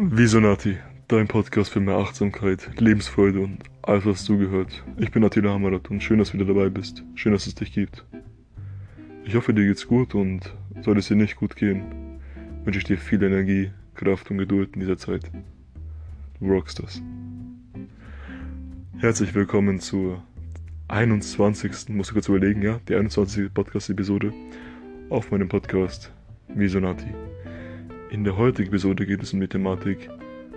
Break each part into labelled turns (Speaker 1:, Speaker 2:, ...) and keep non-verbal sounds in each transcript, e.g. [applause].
Speaker 1: Visonati, dein Podcast für mehr Achtsamkeit, Lebensfreude und alles, was zugehört. Ich bin Attila Hamarat und schön, dass du wieder dabei bist. Schön, dass es dich gibt. Ich hoffe, dir geht's gut und soll es dir nicht gut gehen, wünsche ich dir viel Energie, Kraft und Geduld in dieser Zeit. Du rockst das. Herzlich willkommen zur 21. musst du kurz überlegen, ja, die 21. Podcast-Episode auf meinem Podcast Visonati. In der heutigen Episode geht es um die Thematik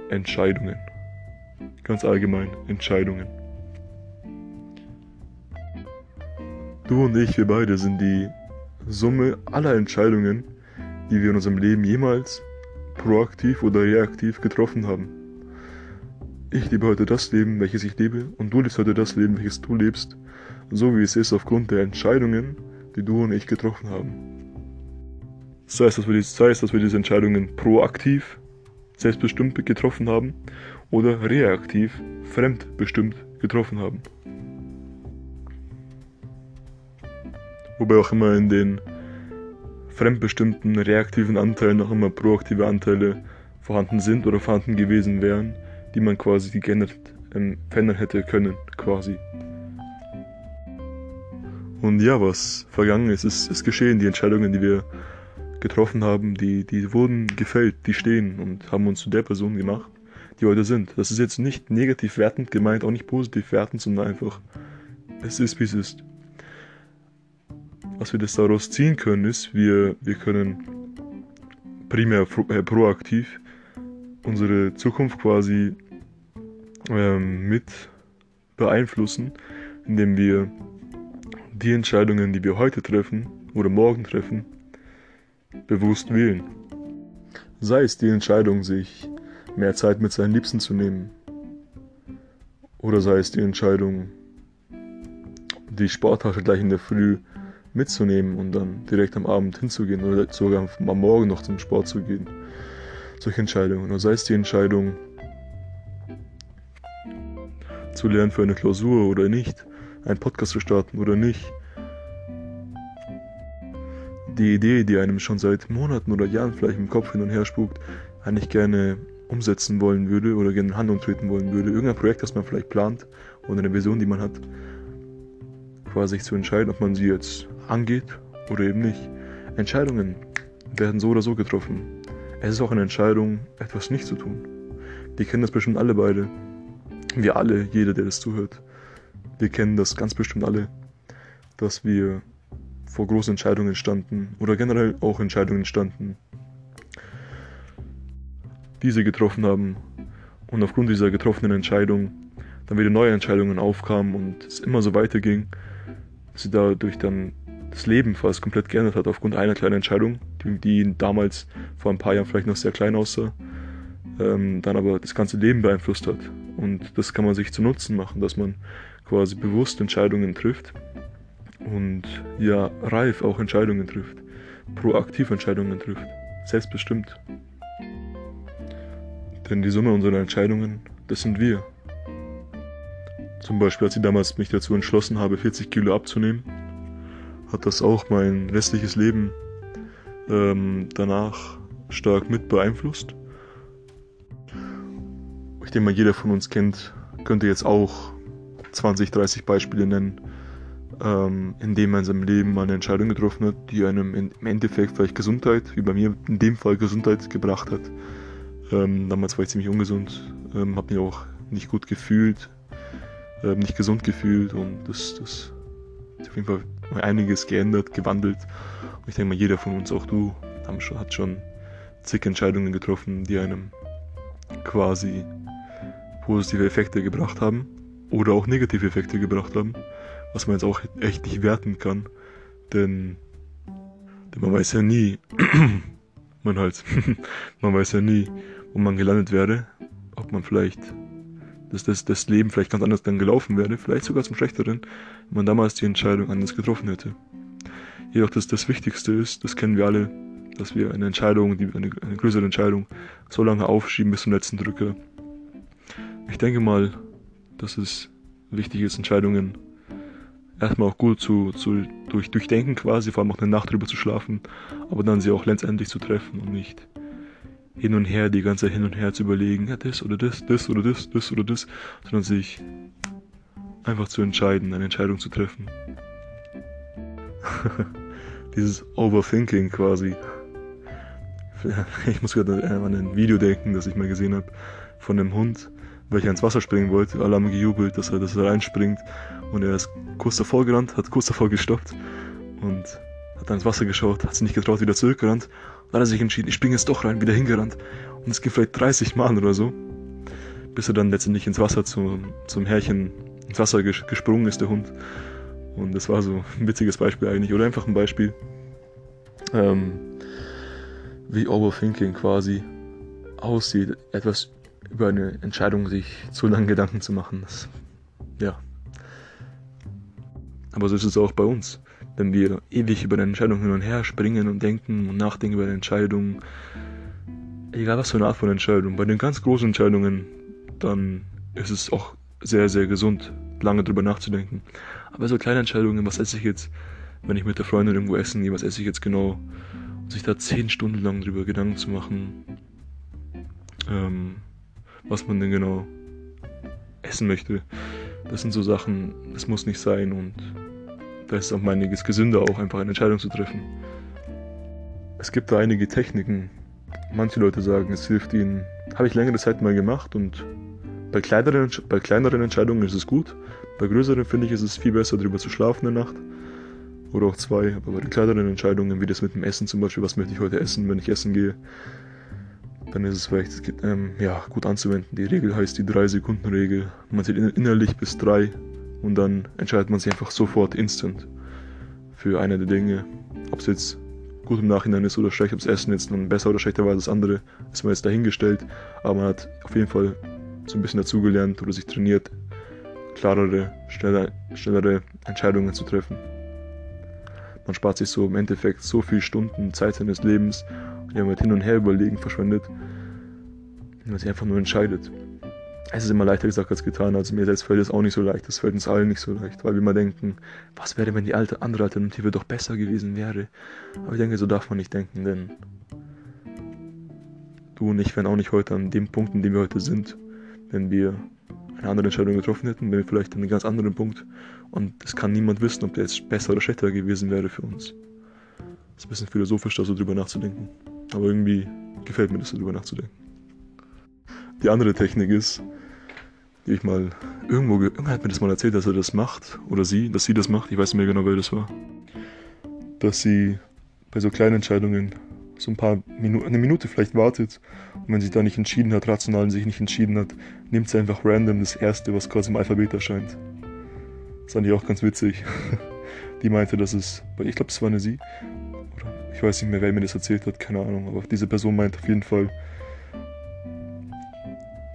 Speaker 1: Entscheidungen. Ganz allgemein Entscheidungen. Du und ich, wir beide sind die Summe aller Entscheidungen, die wir in unserem Leben jemals proaktiv oder reaktiv getroffen haben. Ich lebe heute das Leben, welches ich lebe, und du lebst heute das Leben, welches du lebst, so wie es ist aufgrund der Entscheidungen, die du und ich getroffen haben. Sei es, dass wir, sei es, dass wir diese Entscheidungen proaktiv, selbstbestimmt getroffen haben oder reaktiv, fremdbestimmt getroffen haben. Wobei auch immer in den fremdbestimmten reaktiven Anteilen auch immer proaktive Anteile vorhanden sind oder vorhanden gewesen wären, die man quasi geändert, ähm, verändern hätte können, quasi. Und ja, was vergangen ist, ist, ist geschehen. Die Entscheidungen, die wir getroffen haben, die, die wurden gefällt, die stehen und haben uns zu der Person gemacht, die heute sind. Das ist jetzt nicht negativ wertend gemeint, auch nicht positiv wertend, sondern einfach, es ist wie es ist. Was wir das daraus ziehen können, ist, wir, wir können primär äh, proaktiv unsere Zukunft quasi ähm, mit beeinflussen, indem wir die Entscheidungen, die wir heute treffen oder morgen treffen, bewusst wählen. Sei es die Entscheidung, sich mehr Zeit mit seinen Liebsten zu nehmen, oder sei es die Entscheidung, die Sporttasche gleich in der Früh mitzunehmen und dann direkt am Abend hinzugehen oder sogar am Morgen noch zum Sport zu gehen. Solche Entscheidungen. Oder sei es die Entscheidung, zu lernen für eine Klausur oder nicht, einen Podcast zu starten oder nicht, die Idee, die einem schon seit Monaten oder Jahren vielleicht im Kopf hin und her spukt, eigentlich gerne umsetzen wollen würde oder gerne in Handlung treten wollen würde. Irgendein Projekt, das man vielleicht plant oder eine Vision, die man hat, quasi sich zu entscheiden, ob man sie jetzt angeht oder eben nicht. Entscheidungen werden so oder so getroffen. Es ist auch eine Entscheidung, etwas nicht zu tun. Die kennen das bestimmt alle beide. Wir alle, jeder, der das zuhört. Wir kennen das ganz bestimmt alle, dass wir vor großen Entscheidungen standen oder generell auch Entscheidungen standen, diese getroffen haben und aufgrund dieser getroffenen Entscheidung dann wieder neue Entscheidungen aufkamen und es immer so weiterging, dass sie dadurch dann das Leben fast komplett geändert hat aufgrund einer kleinen Entscheidung, die, die damals vor ein paar Jahren vielleicht noch sehr klein aussah, ähm, dann aber das ganze Leben beeinflusst hat. Und das kann man sich zu Nutzen machen, dass man quasi bewusst Entscheidungen trifft und ja, reif auch Entscheidungen trifft, proaktiv Entscheidungen trifft, selbstbestimmt. Denn die Summe unserer Entscheidungen, das sind wir. Zum Beispiel, als ich damals mich dazu entschlossen habe, 40 Kilo abzunehmen, hat das auch mein restliches Leben ähm, danach stark mit beeinflusst. Ich denke mal, jeder von uns kennt, könnte jetzt auch 20, 30 Beispiele nennen, ähm, in dem man in seinem Leben eine Entscheidung getroffen hat, die einem im Endeffekt vielleicht Gesundheit, wie bei mir in dem Fall Gesundheit gebracht hat. Ähm, damals war ich ziemlich ungesund, ähm, habe mich auch nicht gut gefühlt, ähm, nicht gesund gefühlt und das, das hat auf jeden Fall einiges geändert, gewandelt. Und ich denke mal, jeder von uns, auch du, schon, hat schon zig Entscheidungen getroffen, die einem quasi positive Effekte gebracht haben oder auch negative Effekte gebracht haben was man jetzt auch echt nicht werten kann. Denn, denn man weiß ja nie, [clears throat] mein Hals, [laughs] man weiß ja nie, wo man gelandet wäre, ob man vielleicht, dass das, das Leben vielleicht ganz anders dann gelaufen wäre, vielleicht sogar zum Schlechteren, wenn man damals die Entscheidung anders getroffen hätte. Jedoch das, das Wichtigste ist, das kennen wir alle, dass wir eine Entscheidung, die, eine, eine größere Entscheidung, so lange aufschieben bis zum letzten Drücker. Ich denke mal, dass es wichtig ist, Entscheidungen erstmal auch gut zu, zu durch, durchdenken quasi, vor allem auch eine Nacht drüber zu schlafen, aber dann sie auch letztendlich zu treffen und nicht hin und her, die ganze Zeit hin und her zu überlegen, ja, das oder das, das oder das, das oder das, sondern sich einfach zu entscheiden, eine Entscheidung zu treffen. [laughs] Dieses Overthinking quasi. [laughs] Ich muss gerade an ein Video denken, das ich mal gesehen habe, von einem Hund, welcher ins Wasser springen wollte. Alle haben gejubelt, dass er, dass er reinspringt. Und er ist kurz davor gerannt, hat kurz davor gestoppt und hat dann ins Wasser geschaut, hat sich nicht getraut, wieder zurückgerannt. Und dann hat er sich entschieden, ich springe jetzt doch rein, wieder hingerannt. Und es geht vielleicht 30 Mal oder so, bis er dann letztendlich ins Wasser zu, zum Härchen ins Wasser gesprungen ist, der Hund. Und das war so ein witziges Beispiel eigentlich. Oder einfach ein Beispiel, ähm, wie Overthinking quasi aussieht. Etwas über eine Entscheidung sich zu lange Gedanken zu machen. Das, ja. Aber so ist es auch bei uns. Wenn wir ewig über eine Entscheidung hin und her springen und denken und nachdenken über eine Entscheidung, egal was für eine Art von Entscheidung, bei den ganz großen Entscheidungen, dann ist es auch sehr, sehr gesund, lange drüber nachzudenken. Aber so kleine Entscheidungen, was esse ich jetzt, wenn ich mit der Freundin irgendwo essen gehe, was esse ich jetzt genau, und sich da zehn Stunden lang drüber Gedanken zu machen, ähm, was man denn genau essen möchte. Das sind so Sachen, das muss nicht sein und da ist auch einiges gesünder, auch einfach eine Entscheidung zu treffen. Es gibt da einige Techniken. Manche Leute sagen, es hilft ihnen. Habe ich längere Zeit mal gemacht und bei kleineren, bei kleineren Entscheidungen ist es gut. Bei größeren finde ich, ist es viel besser, darüber zu schlafen in der Nacht. Oder auch zwei. Aber bei den kleineren Entscheidungen, wie das mit dem Essen zum Beispiel, was möchte ich heute essen, wenn ich essen gehe, dann ist es vielleicht ähm, ja, gut anzuwenden. Die Regel heißt die 3-Sekunden-Regel. Man zählt innerlich bis 3 und dann entscheidet man sich einfach sofort instant für eine der Dinge. Ob es jetzt gut im Nachhinein ist oder schlecht, ob das Essen jetzt nun besser oder schlechter war als das andere, ist man jetzt dahingestellt. Aber man hat auf jeden Fall so ein bisschen dazugelernt oder sich trainiert, klarere, schneller, schnellere Entscheidungen zu treffen. Man spart sich so im Endeffekt so viel Stunden Zeit seines Lebens man mit hin und her überlegen verschwendet, wenn man sich einfach nur entscheidet. Es ist immer leichter gesagt als getan, also mir selbst fällt es auch nicht so leicht, das fällt uns allen nicht so leicht, weil wir immer denken, was wäre, wenn die alte, andere Alternative doch besser gewesen wäre. Aber ich denke, so darf man nicht denken, denn du und ich wären auch nicht heute an dem Punkt, in dem wir heute sind, wenn wir eine andere Entscheidung getroffen hätten, wenn wir vielleicht an einem ganz anderen Punkt und es kann niemand wissen, ob der jetzt besser oder schlechter gewesen wäre für uns. Das ist ein bisschen philosophisch, da so drüber nachzudenken. Aber irgendwie gefällt mir das, darüber nachzudenken. Die andere Technik ist, die ich mal irgendwo, irgendwer hat mir das mal erzählt, dass er das macht, oder sie, dass sie das macht, ich weiß nicht mehr genau, wer das war, dass sie bei so kleinen Entscheidungen so ein paar Minuten, eine Minute vielleicht wartet und wenn sie da nicht entschieden hat, rational sich nicht entschieden hat, nimmt sie einfach random das erste, was quasi im Alphabet erscheint. Das fand ich auch ganz witzig. [laughs] Die meinte, dass es, ich glaube, es war eine sie, ich weiß nicht mehr, wer mir das erzählt hat, keine Ahnung, aber diese Person meint auf jeden Fall,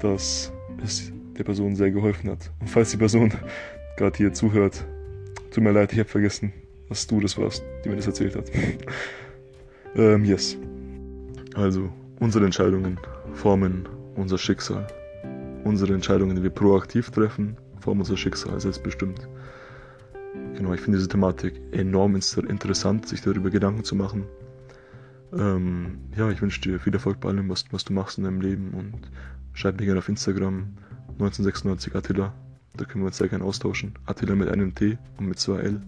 Speaker 1: dass es der Person sehr geholfen hat. Und falls die Person [laughs] gerade hier zuhört, tut mir leid, ich habe vergessen, dass du das warst, die mir das erzählt hat. [laughs] ähm, yes. Also, unsere Entscheidungen formen unser Schicksal. Unsere Entscheidungen, die wir proaktiv treffen, formen unser Schicksal selbstbestimmt. Genau, ich finde diese Thematik enorm interessant, sich darüber Gedanken zu machen. Ähm, ja, ich wünsche dir viel Erfolg bei allem, was, was du machst in deinem Leben und schreib mir gerne auf Instagram 1996 Attila. Da können wir uns sehr gerne austauschen. Attila mit einem T und mit zwei L.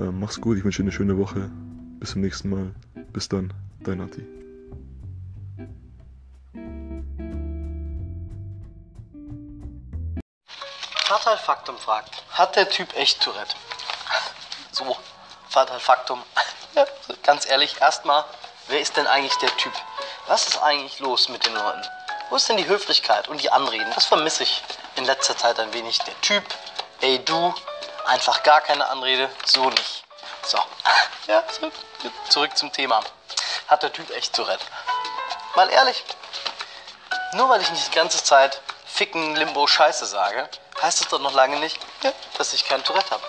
Speaker 1: Ähm, mach's gut, ich wünsche dir eine schöne Woche. Bis zum nächsten Mal. Bis dann, dein Atti.
Speaker 2: Fatal Faktum fragt, hat der Typ echt Tourette? So, Fatal Faktum. Ganz ehrlich, erstmal, wer ist denn eigentlich der Typ? Was ist eigentlich los mit den Leuten? Wo ist denn die Höflichkeit und die Anreden? Das vermisse ich in letzter Zeit ein wenig. Der Typ, ey du, einfach gar keine Anrede, so nicht. So, [laughs] ja, zurück zum Thema. Hat der Typ echt Tourette? Mal ehrlich, nur weil ich nicht die ganze Zeit ficken Limbo Scheiße sage, heißt das doch noch lange nicht, dass ich kein Tourette habe.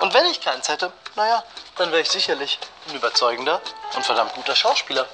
Speaker 2: Und wenn ich keins hätte, naja, dann wäre ich sicherlich ein überzeugender und verdammt guter Schauspieler.